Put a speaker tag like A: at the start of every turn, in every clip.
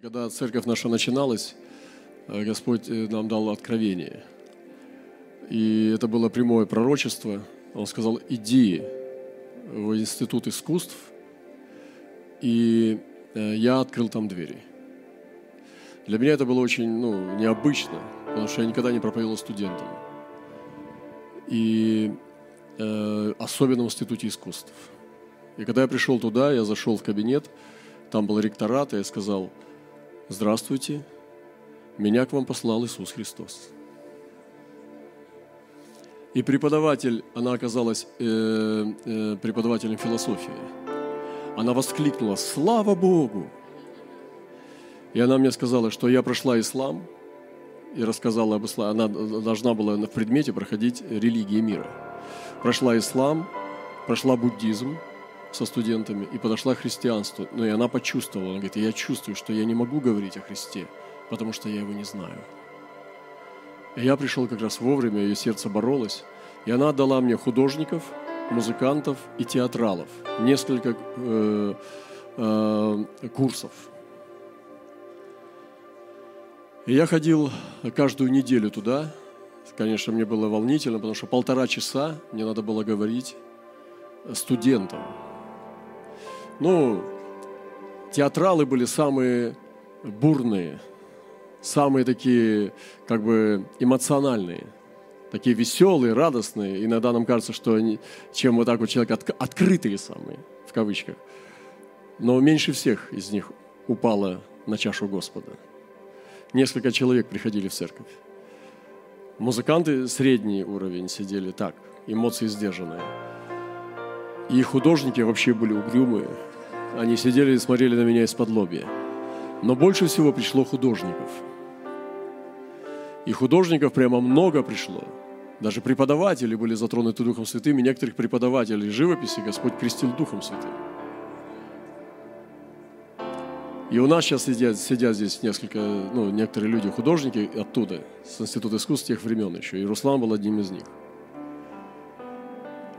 A: Когда церковь наша начиналась, э, Господь э, нам дал откровение. И это было прямое пророчество. Он сказал, иди в Институт искусств, и э, я открыл там двери. Для меня это было очень ну, необычно, потому что я никогда не проповедовал студентам. И э, особенно в Институте искусств. И когда я пришел туда, я зашел в кабинет, там был ректорат, и я сказал – Здравствуйте, меня к вам послал Иисус Христос. И преподаватель, она оказалась э, э, преподавателем философии. Она воскликнула, слава Богу! И она мне сказала, что я прошла ислам, и рассказала об исламе. Она должна была в предмете проходить религии мира. Прошла ислам, прошла буддизм, со студентами и подошла к христианству. Ну и она почувствовала, она говорит, я чувствую, что я не могу говорить о Христе, потому что я его не знаю. И я пришел как раз вовремя, ее сердце боролось, и она отдала мне художников, музыкантов и театралов, несколько э, э, курсов. И я ходил каждую неделю туда. Конечно, мне было волнительно, потому что полтора часа мне надо было говорить студентам. Ну, театралы были самые бурные, самые такие, как бы, эмоциональные, такие веселые, радостные. Иногда нам кажется, что они, чем вот так вот человек от, открытые самые, в кавычках. Но меньше всех из них упало на чашу Господа. Несколько человек приходили в церковь. Музыканты средний уровень сидели так, эмоции сдержанные. И художники вообще были угрюмые, они сидели и смотрели на меня из-под лобья. Но больше всего пришло художников. И художников прямо много пришло. Даже преподаватели были затронуты Духом Святым, и некоторых преподавателей живописи Господь крестил Духом Святым. И у нас сейчас сидят, сидят здесь несколько, ну, некоторые люди, художники оттуда, с Института искусств тех времен еще. И Руслан был одним из них.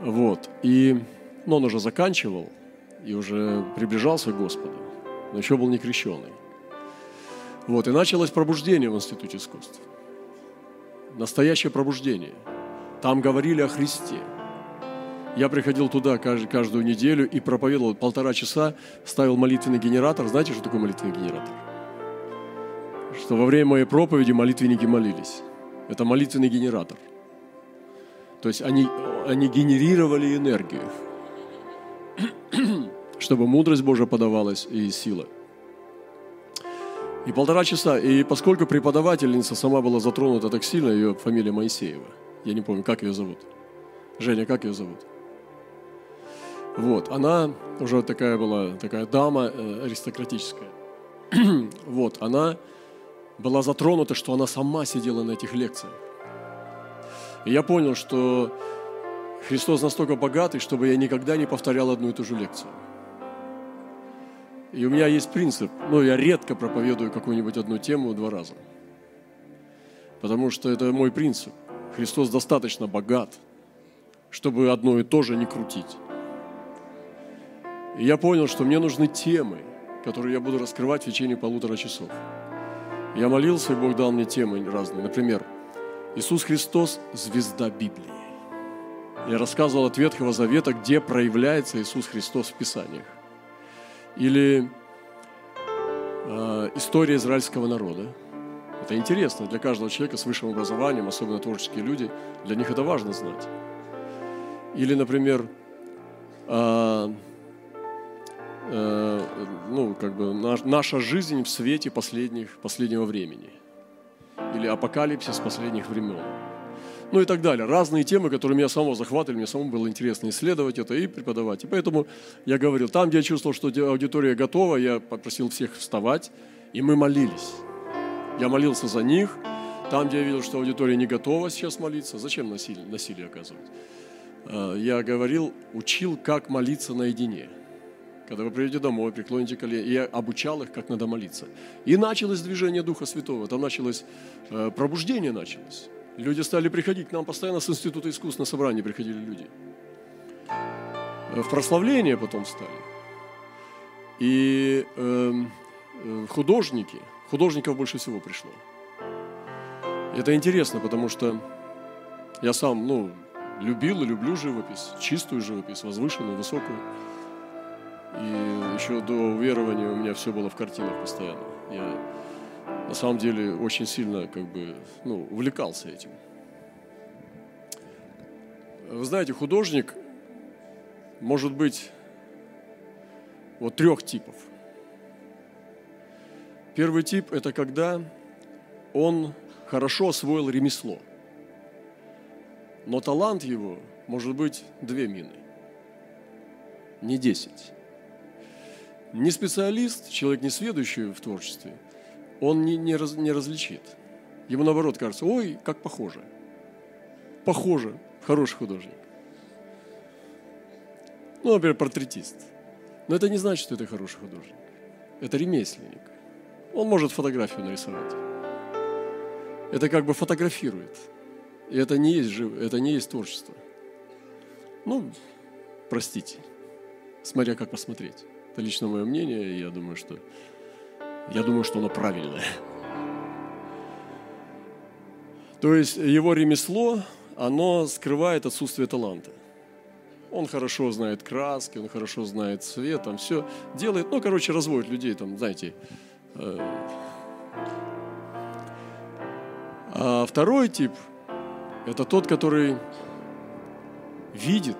A: Вот. И, ну, он уже заканчивал, и уже приближался к Господу, но еще был не крещенный. Вот, и началось пробуждение в Институте искусств. Настоящее пробуждение. Там говорили о Христе. Я приходил туда каждую неделю и проповедовал полтора часа, ставил молитвенный генератор. Знаете, что такое молитвенный генератор? Что во время моей проповеди молитвенники молились. Это молитвенный генератор. То есть они, они генерировали энергию чтобы мудрость Божия подавалась и сила. И полтора часа. И поскольку преподавательница сама была затронута так сильно, ее фамилия Моисеева. Я не помню, как ее зовут. Женя, как ее зовут? Вот, она уже такая была, такая дама э, аристократическая. вот, она была затронута, что она сама сидела на этих лекциях. И я понял, что Христос настолько богатый, чтобы я никогда не повторял одну и ту же лекцию. И у меня есть принцип, ну, я редко проповедую какую-нибудь одну тему два раза. Потому что это мой принцип. Христос достаточно богат, чтобы одно и то же не крутить. И я понял, что мне нужны темы, которые я буду раскрывать в течение полутора часов. Я молился, и Бог дал мне темы разные. Например, Иисус Христос – звезда Библии. Я рассказывал от Ветхого Завета, где проявляется Иисус Христос в Писаниях. Или э, история израильского народа. Это интересно для каждого человека с высшим образованием, особенно творческие люди. Для них это важно знать. Или, например, э, э, ну, как бы наш, наша жизнь в свете последних, последнего времени. Или апокалипсис последних времен ну и так далее. Разные темы, которые меня самого захватывали, мне самому было интересно исследовать это и преподавать. И поэтому я говорил, там, где я чувствовал, что аудитория готова, я попросил всех вставать, и мы молились. Я молился за них. Там, где я видел, что аудитория не готова сейчас молиться, зачем насилие, насилие оказывать? А, я говорил, учил, как молиться наедине. Когда вы придете домой, преклоните колени, я обучал их, как надо молиться. И началось движение Духа Святого, там началось, э, пробуждение началось. Люди стали приходить к нам постоянно с Института искусств на собрание приходили люди. В прославление потом стали. И э, э, художники, художников больше всего пришло. Это интересно, потому что я сам, ну, любил и люблю живопись, чистую живопись, возвышенную, высокую. И еще до уверования у меня все было в картинах постоянно. Я на самом деле очень сильно как бы, ну, увлекался этим. Вы знаете, художник может быть вот трех типов. Первый тип – это когда он хорошо освоил ремесло, но талант его может быть две мины, не десять. Не специалист, человек не сведущий в творчестве, он не, не, раз, не различит. Ему наоборот кажется, ой, как похоже. Похоже, хороший художник. Ну, например, портретист. Но это не значит, что это хороший художник. Это ремесленник. Он может фотографию нарисовать. Это как бы фотографирует. И это не есть, жив... это не есть творчество. Ну, простите, смотря как посмотреть. Это лично мое мнение, и я думаю, что я думаю, что оно правильное. То есть его ремесло, оно скрывает отсутствие таланта. Он хорошо знает краски, он хорошо знает цвет, там все делает. Ну, короче, разводит людей, там, знаете. Э. А второй тип – это тот, который видит,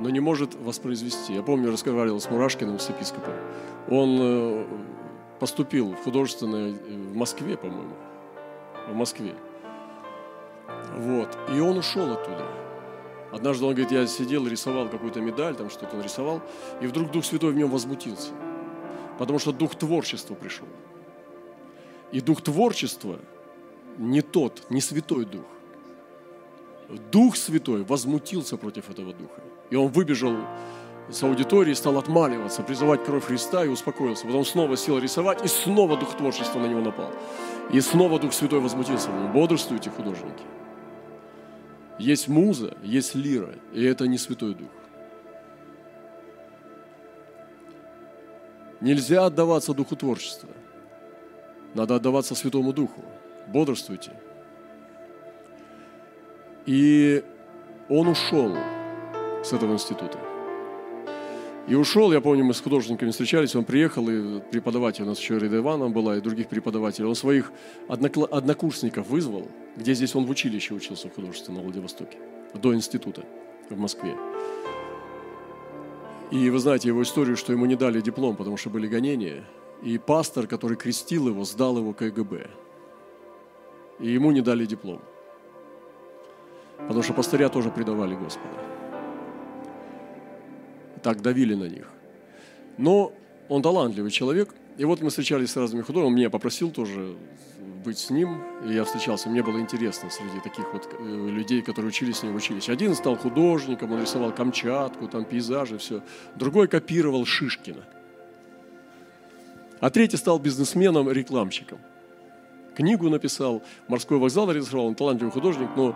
A: но не может воспроизвести. Я помню, разговаривал с Мурашкиным, с епископом. Он э, поступил в художественное в Москве, по-моему. В Москве. Вот. И он ушел оттуда. Однажды он говорит, я сидел, рисовал какую-то медаль, там что-то нарисовал, и вдруг Дух Святой в нем возмутился. Потому что Дух творчества пришел. И Дух творчества не тот, не Святой Дух. Дух Святой возмутился против этого Духа. И он выбежал с аудитории, стал отмаливаться, призывать кровь Христа и успокоился. Потом снова сел рисовать, и снова Дух творчества на него напал. И снова Дух Святой возмутился. Бодрствуйте, художники. Есть муза, есть лира, и это не Святой Дух. Нельзя отдаваться Духу творчества. Надо отдаваться Святому Духу. Бодрствуйте. И он ушел с этого института. И ушел, я помню, мы с художниками встречались, он приехал, и преподаватель у нас еще Рида Ивановна была, и других преподавателей. Он своих однокурсников вызвал, где здесь он в училище учился в художестве на Владивостоке, до института в Москве. И вы знаете его историю, что ему не дали диплом, потому что были гонения. И пастор, который крестил его, сдал его КГБ. И ему не дали диплом. Потому что пастыря тоже предавали Господа так давили на них. Но он талантливый человек. И вот мы встречались с разными художниками. Он меня попросил тоже быть с ним. И я встречался. Мне было интересно среди таких вот э, людей, которые учились с ним, учились. Один стал художником, он рисовал Камчатку, там пейзажи, все. Другой копировал Шишкина. А третий стал бизнесменом, рекламщиком. Книгу написал, морской вокзал рисовал, он талантливый художник, но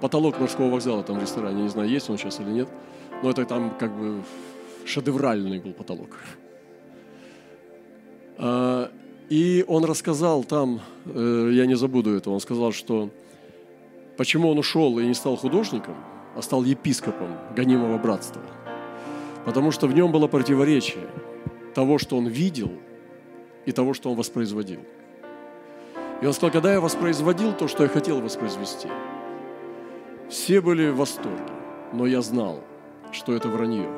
A: потолок морского вокзала там в ресторане, не знаю, есть он сейчас или нет – но это там как бы шедевральный был потолок. А, и он рассказал там, э, я не забуду этого, он сказал, что почему он ушел и не стал художником, а стал епископом гонимого братства. Потому что в нем было противоречие того, что он видел, и того, что он воспроизводил. И он сказал, когда я воспроизводил то, что я хотел воспроизвести, все были в восторге, но я знал – что это вранье,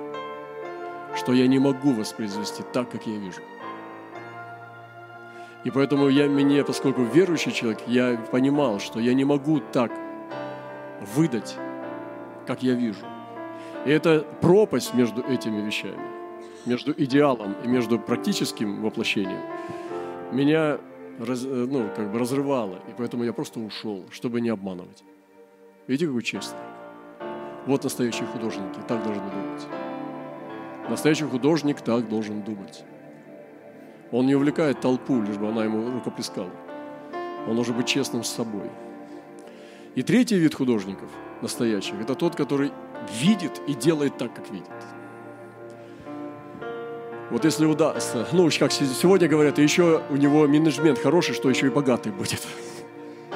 A: что я не могу воспроизвести так, как я вижу. И поэтому я мне, поскольку верующий человек, я понимал, что я не могу так выдать, как я вижу. И это пропасть между этими вещами, между идеалом и между практическим воплощением, меня раз, ну, как бы разрывало. И поэтому я просто ушел, чтобы не обманывать. Видите, какой честный. Вот настоящие художники, так должны думать. Настоящий художник так должен думать. Он не увлекает толпу, лишь бы она ему рукоплескала. Он должен быть честным с собой. И третий вид художников, настоящих, это тот, который видит и делает так, как видит. Вот если удастся, ну, как сегодня говорят, еще у него менеджмент хороший, что еще и богатый будет.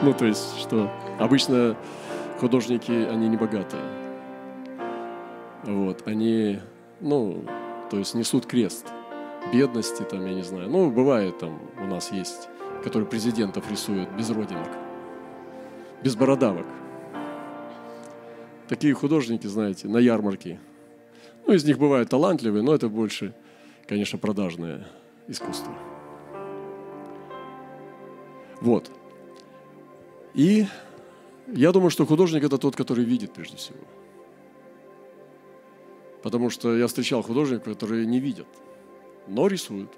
A: Ну, то есть, что обычно художники, они не богатые. Вот, они, ну, то есть несут крест бедности, там, я не знаю. Ну, бывает там, у нас есть, которые президентов рисуют без родинок, без бородавок. Такие художники, знаете, на ярмарке. Ну, из них бывают талантливые, но это больше конечно, продажное искусство. Вот. И я думаю, что художник – это тот, который видит прежде всего. Потому что я встречал художников, которые не видят, но рисуют.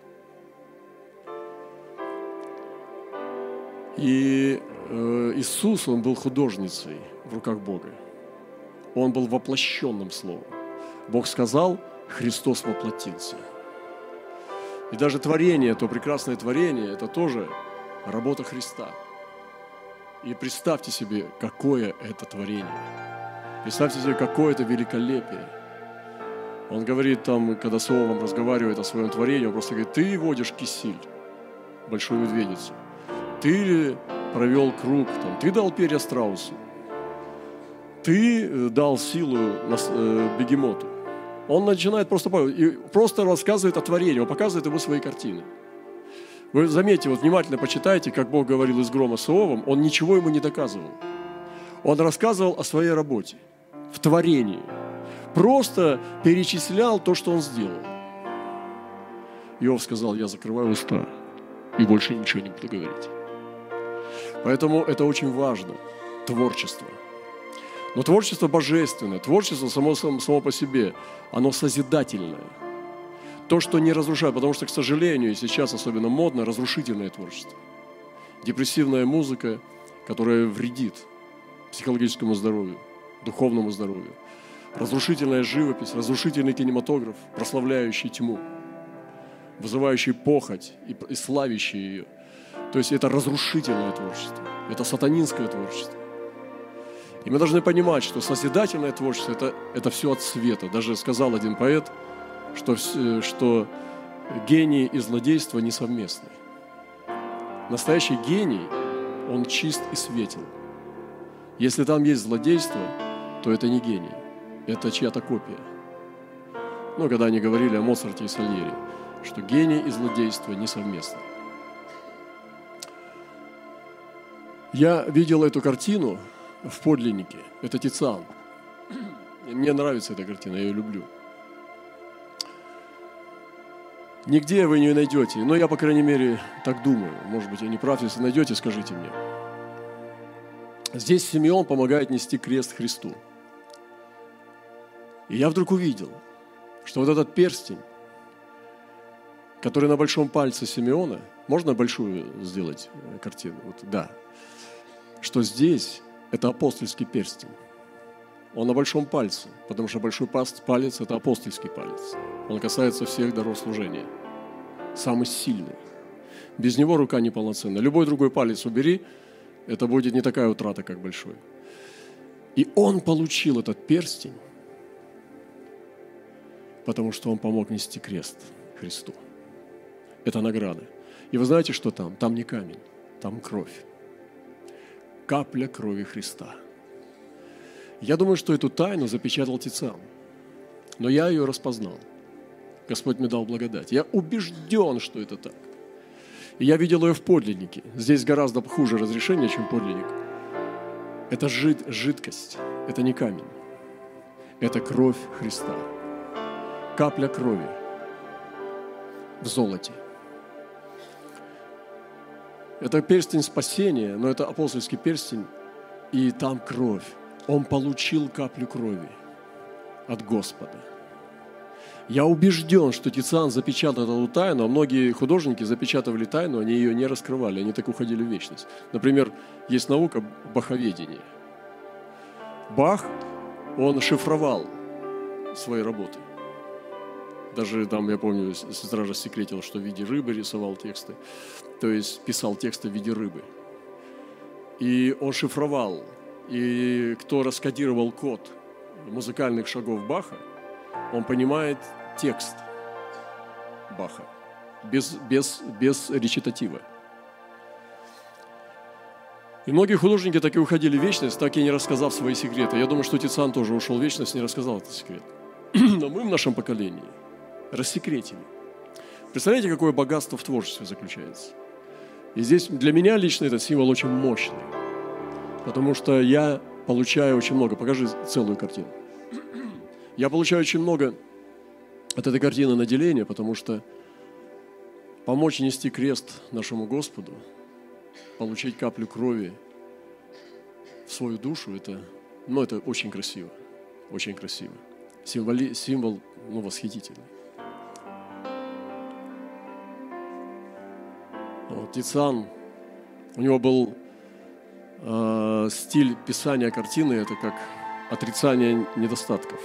A: И э, Иисус, Он был художницей в руках Бога. Он был воплощенным Словом. Бог сказал, Христос воплотился – и даже творение, то прекрасное творение, это тоже работа Христа. И представьте себе, какое это творение. Представьте себе, какое это великолепие. Он говорит там, когда с Иовом разговаривает о своем творении, он просто говорит, ты водишь кисиль, большую медведицу. Ты провел круг, там, ты дал перья страусу. Ты э, дал силу э, бегемоту. Он начинает просто, и просто рассказывает о творении, он показывает ему свои картины. Вы заметьте, вот внимательно почитайте, как Бог говорил из грома с Иовом, он ничего ему не доказывал. Он рассказывал о своей работе, в творении. Просто перечислял то, что он сделал. Иов сказал, я закрываю уста и больше ничего не буду говорить. Поэтому это очень важно, творчество – но творчество божественное, творчество само, само по себе, оно созидательное. То, что не разрушает, потому что, к сожалению, сейчас особенно модно разрушительное творчество. Депрессивная музыка, которая вредит психологическому здоровью, духовному здоровью. Разрушительная живопись, разрушительный кинематограф, прославляющий тьму, вызывающий похоть и, и славящий ее. То есть это разрушительное творчество, это сатанинское творчество. И мы должны понимать, что созидательное творчество это, – это все от света. Даже сказал один поэт, что, что гений и злодейство несовместны. Настоящий гений, он чист и светел. Если там есть злодейство, то это не гений, это чья-то копия. Ну, когда они говорили о Моцарте и Сальери, что гений и злодейство несовместны. Я видел эту картину – в подлиннике. Это Тициан. Мне нравится эта картина, я ее люблю. Нигде вы не найдете, но я, по крайней мере, так думаю. Может быть, я не прав, если найдете, скажите мне. Здесь Симеон помогает нести крест Христу. И я вдруг увидел, что вот этот перстень, который на большом пальце Симеона, можно большую сделать э, картину? Вот, да. Что здесь это апостольский перстень. Он на большом пальце, потому что большой палец – это апостольский палец. Он касается всех даров служения. Самый сильный. Без него рука неполноценна. Любой другой палец убери, это будет не такая утрата, как большой. И он получил этот перстень, потому что он помог нести крест Христу. Это награда. И вы знаете, что там? Там не камень, там кровь капля крови Христа. Я думаю, что эту тайну запечатал Тициан. Но я ее распознал. Господь мне дал благодать. Я убежден, что это так. И я видел ее в подлиннике. Здесь гораздо хуже разрешение, чем подлинник. Это жид, жидкость, это не камень. Это кровь Христа. Капля крови в золоте. Это перстень спасения, но это апостольский перстень, и там кровь. Он получил каплю крови от Господа. Я убежден, что Тициан запечатал эту тайну, а многие художники запечатывали тайну, они ее не раскрывали, они так уходили в вечность. Например, есть наука баховедения. Бах, он шифровал свои работы. Даже там, я помню, сестра же секретила, что в виде рыбы рисовал тексты, то есть писал тексты в виде рыбы. И он шифровал, и кто раскодировал код музыкальных шагов Баха, он понимает текст Баха, без, без, без речитатива. И многие художники так и уходили в вечность, так и не рассказав свои секреты. Я думаю, что Тициан тоже ушел в вечность, не рассказал этот секрет. Но мы в нашем поколении рассекретили. Представляете, какое богатство в творчестве заключается? И здесь для меня лично этот символ очень мощный, потому что я получаю очень много. Покажи целую картину. Я получаю очень много от этой картины наделения, потому что помочь нести крест нашему Господу, получить каплю крови в свою душу, это, ну, это очень красиво, очень красиво. Символи, символ ну, восхитительный. Вот, Тициан, у него был э, стиль писания картины, это как отрицание недостатков.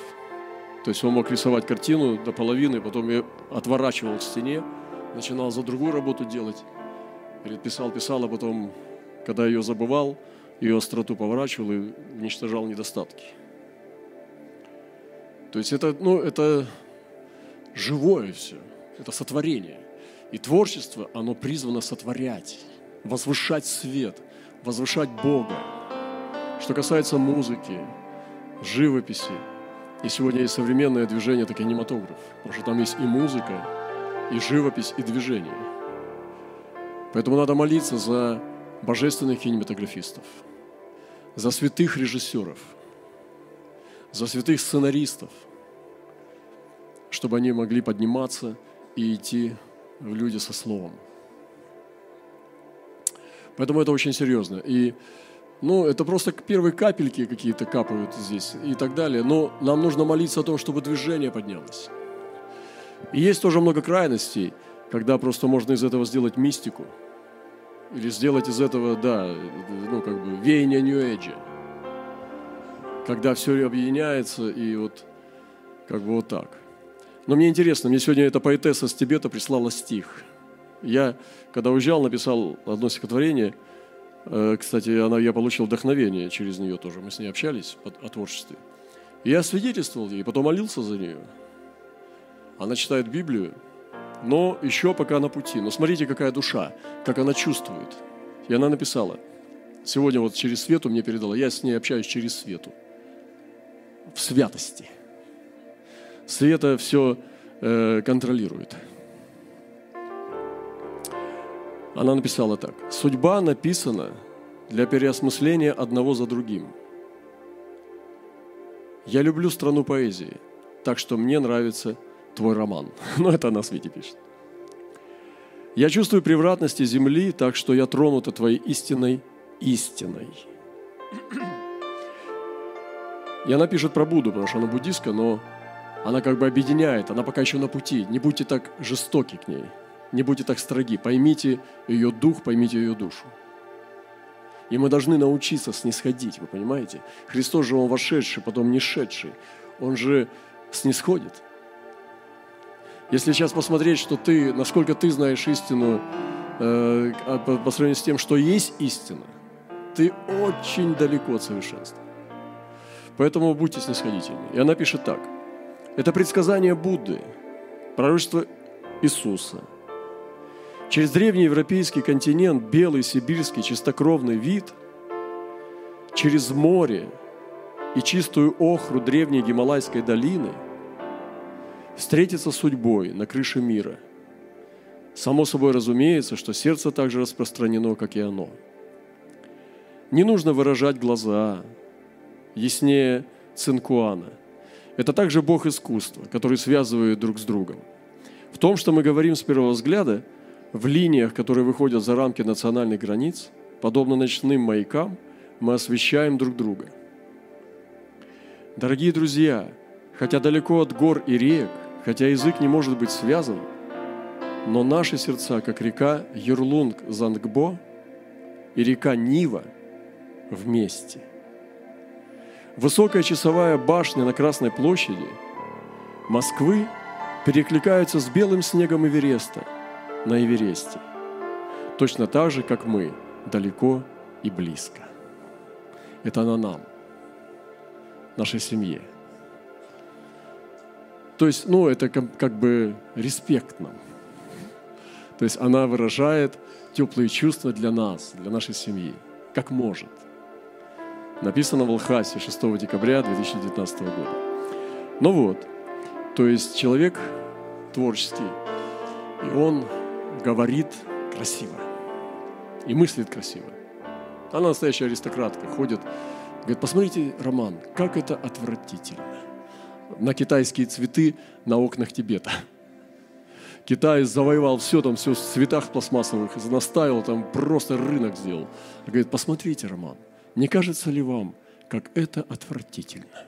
A: То есть он мог рисовать картину до половины, потом ее отворачивал к стене, начинал за другую работу делать. Говорит, писал, писал, а потом, когда ее забывал, ее остроту поворачивал и уничтожал недостатки. То есть это, ну, это живое все, это сотворение. И творчество, оно призвано сотворять, возвышать свет, возвышать Бога. Что касается музыки, живописи, и сегодня есть современное движение, это кинематограф, потому что там есть и музыка, и живопись, и движение. Поэтому надо молиться за божественных кинематографистов, за святых режиссеров, за святых сценаристов, чтобы они могли подниматься и идти люди со словом. Поэтому это очень серьезно. И ну, это просто первые капельки какие-то капают здесь и так далее. Но нам нужно молиться о том, чтобы движение поднялось. И есть тоже много крайностей, когда просто можно из этого сделать мистику. Или сделать из этого, да, ну, как бы веяние Нью-Эйджа. Когда все объединяется и вот как бы вот так. Но мне интересно, мне сегодня эта поэтесса с Тибета прислала стих. Я, когда уезжал, написал одно стихотворение. Э, кстати, она, я получил вдохновение через нее тоже. Мы с ней общались о творчестве. И я свидетельствовал ей, потом молился за нее. Она читает Библию, но еще пока на пути. Но смотрите, какая душа, как она чувствует. И она написала, сегодня вот через свету мне передала, я с ней общаюсь через свету, в святости. Света все э, контролирует. Она написала так. Судьба написана для переосмысления одного за другим. Я люблю страну поэзии, так что мне нравится твой роман. Но это она Свете пишет. Я чувствую превратности земли, так что я тронута твоей истинной истиной. И она пишет про Будду, потому что она буддистка, но она как бы объединяет, она пока еще на пути. Не будьте так жестоки к ней, не будьте так строги. Поймите ее дух, поймите ее душу. И мы должны научиться снисходить, вы понимаете? Христос же, Он вошедший, потом не шедший. Он же снисходит. Если сейчас посмотреть, что ты, насколько ты знаешь истину э, а по, по сравнению с тем, что есть истина, ты очень далеко от совершенства. Поэтому будьте снисходительны. И она пишет так – это предсказание Будды, пророчество Иисуса. Через древний европейский континент белый сибирский чистокровный вид, через море и чистую охру древней Гималайской долины встретится судьбой на крыше мира. Само собой разумеется, что сердце так же распространено, как и оно. Не нужно выражать глаза, яснее цинкуана – это также Бог искусства, который связывает друг с другом. В том, что мы говорим с первого взгляда, в линиях, которые выходят за рамки национальных границ, подобно ночным маякам, мы освещаем друг друга. Дорогие друзья, хотя далеко от гор и рек, хотя язык не может быть связан, но наши сердца, как река Юрлунг-Зангбо и река Нива, вместе – Высокая часовая башня на Красной площади Москвы перекликаются с белым снегом Эвереста на Эвересте. Точно так же, как мы, далеко и близко. Это на нам, нашей семье. То есть, ну, это как, как бы респект нам. То есть она выражает теплые чувства для нас, для нашей семьи, как может. Написано в Алхасе 6 декабря 2019 года. Ну вот, то есть человек творческий, и он говорит красиво и мыслит красиво. Она настоящая аристократка, ходит, говорит, посмотрите, Роман, как это отвратительно. На китайские цветы на окнах Тибета. Китай завоевал все там, все в цветах пластмассовых, наставил там, просто рынок сделал. Говорит, посмотрите, Роман, не кажется ли вам, как это отвратительно?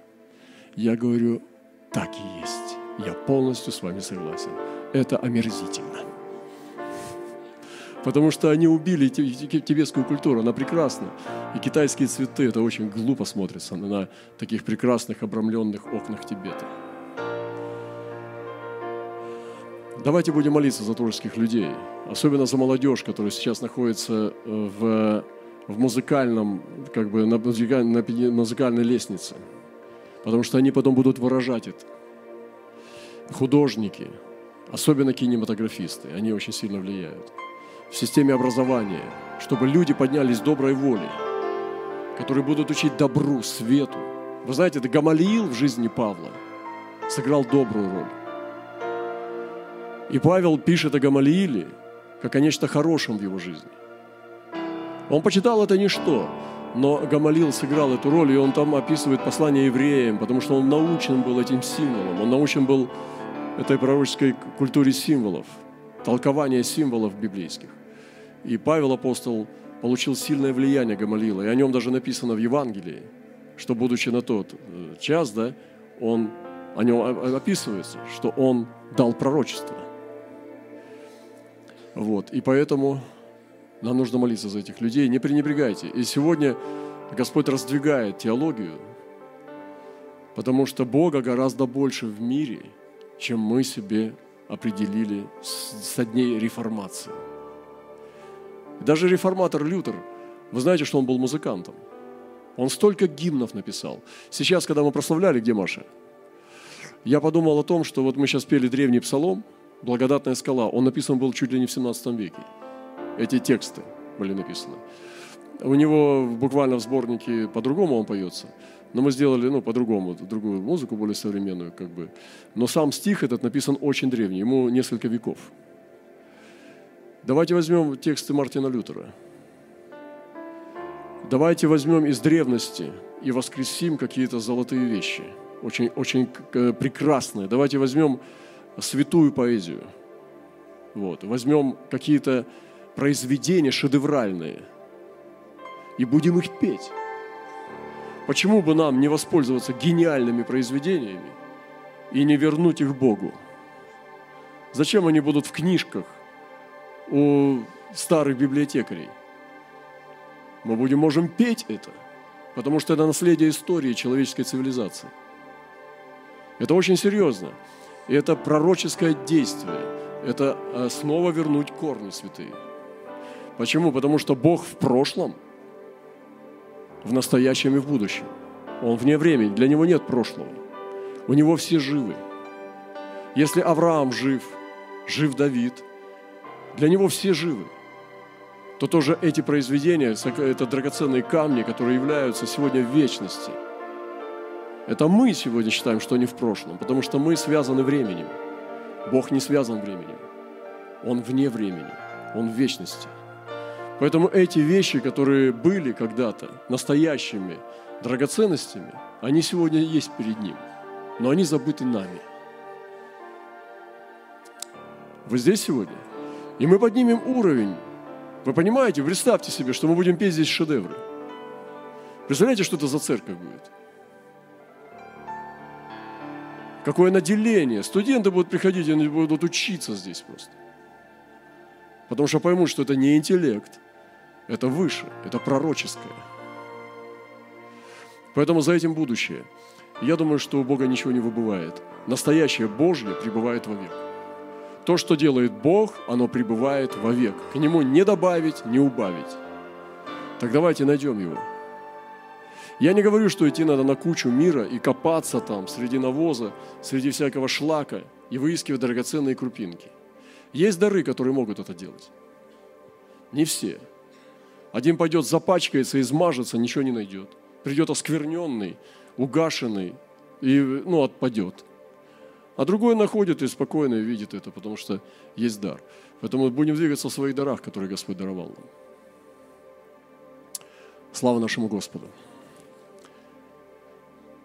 A: Я говорю, так и есть. Я полностью с вами согласен. Это омерзительно. Потому что они убили тибетскую культуру, она прекрасна. И китайские цветы, это очень глупо смотрится на таких прекрасных обрамленных окнах Тибета. Давайте будем молиться за творческих людей, особенно за молодежь, которая сейчас находится э, в, в музыкальном, как бы на, на музыкальной лестнице, потому что они потом будут выражать это. Художники, особенно кинематографисты, они очень сильно влияют. В системе образования, чтобы люди поднялись доброй волей, которые будут учить добру, свету. Вы знаете, это Гамалиил в жизни Павла сыграл добрую роль. И Павел пишет о Гамалииле как о нечто хорошем в его жизни. Он почитал это ничто, но Гамалил сыграл эту роль, и он там описывает послание евреям, потому что он научен был этим символом, он научен был этой пророческой культуре символов, толкования символов библейских. И Павел апостол получил сильное влияние Гамалила, и о нем даже написано в Евангелии, что, будучи на тот э, час, да, он, о нем описывается, что он дал пророчество. Вот. И поэтому нам нужно молиться за этих людей. Не пренебрегайте. И сегодня Господь раздвигает теологию, потому что Бога гораздо больше в мире, чем мы себе определили со дней реформации. Даже реформатор Лютер, вы знаете, что он был музыкантом. Он столько гимнов написал. Сейчас, когда мы прославляли, где Маша? Я подумал о том, что вот мы сейчас пели древний псалом – «Благодатная скала», он написан был чуть ли не в 17 веке. Эти тексты были написаны. У него буквально в сборнике по-другому он поется, но мы сделали, ну, по-другому, другую музыку, более современную, как бы. Но сам стих этот написан очень древний, ему несколько веков. Давайте возьмем тексты Мартина Лютера. Давайте возьмем из древности и воскресим какие-то золотые вещи, очень, очень э, прекрасные. Давайте возьмем святую поэзию. Вот. Возьмем какие-то произведения шедевральные и будем их петь. Почему бы нам не воспользоваться гениальными произведениями и не вернуть их Богу? Зачем они будут в книжках у старых библиотекарей? Мы будем, можем петь это, потому что это наследие истории человеческой цивилизации. Это очень серьезно. И это пророческое действие. Это снова вернуть корни святые. Почему? Потому что Бог в прошлом, в настоящем и в будущем. Он вне времени, для него нет прошлого. У него все живы. Если Авраам жив, жив Давид, для него все живы, то тоже эти произведения, это драгоценные камни, которые являются сегодня в вечности – это мы сегодня считаем, что они в прошлом, потому что мы связаны временем. Бог не связан временем. Он вне времени, Он в вечности. Поэтому эти вещи, которые были когда-то настоящими драгоценностями, они сегодня есть перед Ним, но они забыты нами. Вы здесь сегодня? И мы поднимем уровень. Вы понимаете, представьте себе, что мы будем петь здесь шедевры. Представляете, что это за церковь будет? Какое наделение. Студенты будут приходить, они будут учиться здесь просто. Потому что поймут, что это не интеллект, это выше, это пророческое. Поэтому за этим будущее. Я думаю, что у Бога ничего не выбывает. Настоящее Божье пребывает вовек. То, что делает Бог, оно пребывает вовек. К Нему не добавить, не убавить. Так давайте найдем Его. Я не говорю, что идти надо на кучу мира и копаться там среди навоза, среди всякого шлака и выискивать драгоценные крупинки. Есть дары, которые могут это делать. Не все. Один пойдет, запачкается, измажется, ничего не найдет. Придет оскверненный, угашенный и ну, отпадет. А другой находит и спокойно видит это, потому что есть дар. Поэтому будем двигаться в своих дарах, которые Господь даровал нам. Слава нашему Господу.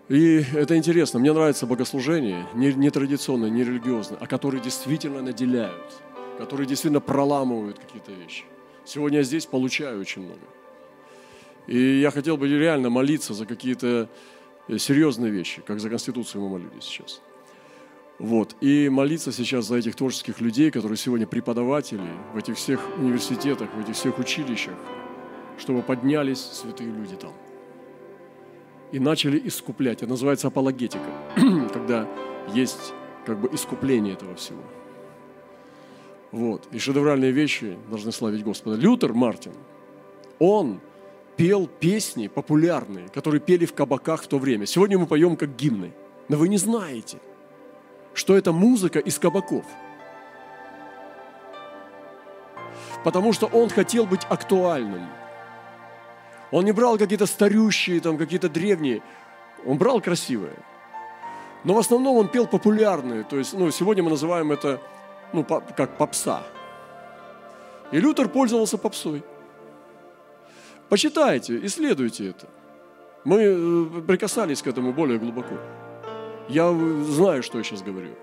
A: И это интересно. Мне нравится богослужение, не, традиционное, не религиозное, а которые действительно наделяют, которые действительно проламывают какие-то вещи. Сегодня я здесь получаю очень много. И я хотел бы реально молиться за какие-то э, серьезные вещи, как за Конституцию мы молились сейчас. Вот. И молиться сейчас за этих творческих людей, которые сегодня преподаватели в этих всех университетах, в этих всех училищах, чтобы поднялись святые люди там. И начали искуплять. Это называется апологетика, когда есть как бы искупление этого всего. Вот. И шедевральные вещи должны славить Господа. Лютер Мартин, он пел песни популярные, которые пели в кабаках в то время. Сегодня мы поем как гимны. Но вы не знаете, что это музыка из кабаков. Потому что он хотел быть актуальным. Он не брал какие-то старющие, там, какие-то древние. Он брал красивые. Но в основном он пел популярные. То есть, ну, сегодня мы называем это ну, как попса. И Лютер пользовался попсой. Почитайте, исследуйте это. Мы э, прикасались к этому более глубоко. Я знаю, что я сейчас говорю.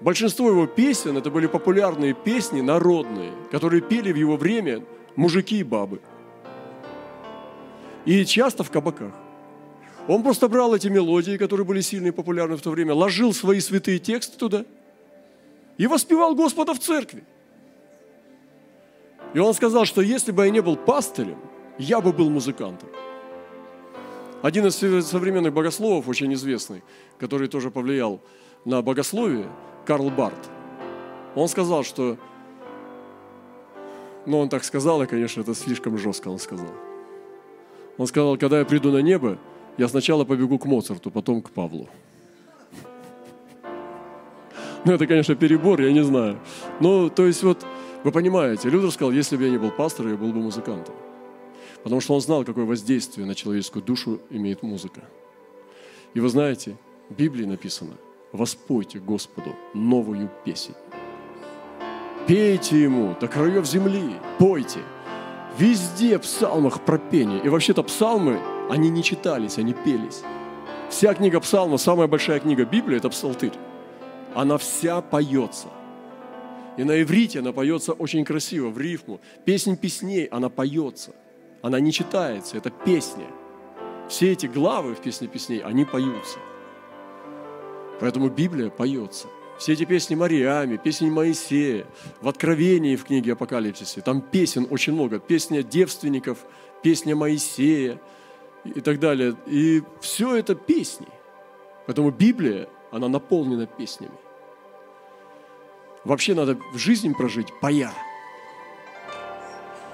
A: Большинство его песен это были популярные песни народные, которые пели в его время мужики и бабы. И часто в кабаках. Он просто брал эти мелодии, которые были сильно популярны в то время, ложил свои святые тексты туда – и воспевал Господа в церкви. И он сказал, что если бы я не был пастырем, я бы был музыкантом. Один из современных богословов, очень известный, который тоже повлиял на богословие, Карл Барт, он сказал, что, ну он так сказал, и, конечно, это слишком жестко он сказал. Он сказал, когда я приду на небо, я сначала побегу к Моцарту, потом к Павлу. Ну, это, конечно, перебор, я не знаю. Ну, то есть вот, вы понимаете, Лютер сказал, если бы я не был пастором, я был бы музыкантом. Потому что он знал, какое воздействие на человеческую душу имеет музыка. И вы знаете, в Библии написано, воспойте Господу новую песнь. Пейте Ему до краев земли, пойте. Везде в псалмах про пение. И вообще-то псалмы, они не читались, они пелись. Вся книга псалма, самая большая книга Библии – это псалтырь она вся поется. И на иврите она поется очень красиво, в рифму. Песнь песней, она поется. Она не читается, это песня. Все эти главы в песне песней, они поются. Поэтому Библия поется. Все эти песни Мариами, песни Моисея, в Откровении в книге Апокалипсисе, там песен очень много. Песня девственников, песня Моисея и так далее. И все это песни. Поэтому Библия она наполнена песнями. Вообще надо в жизнь прожить поя.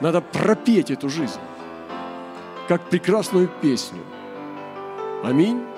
A: Надо пропеть эту жизнь, как прекрасную песню. Аминь.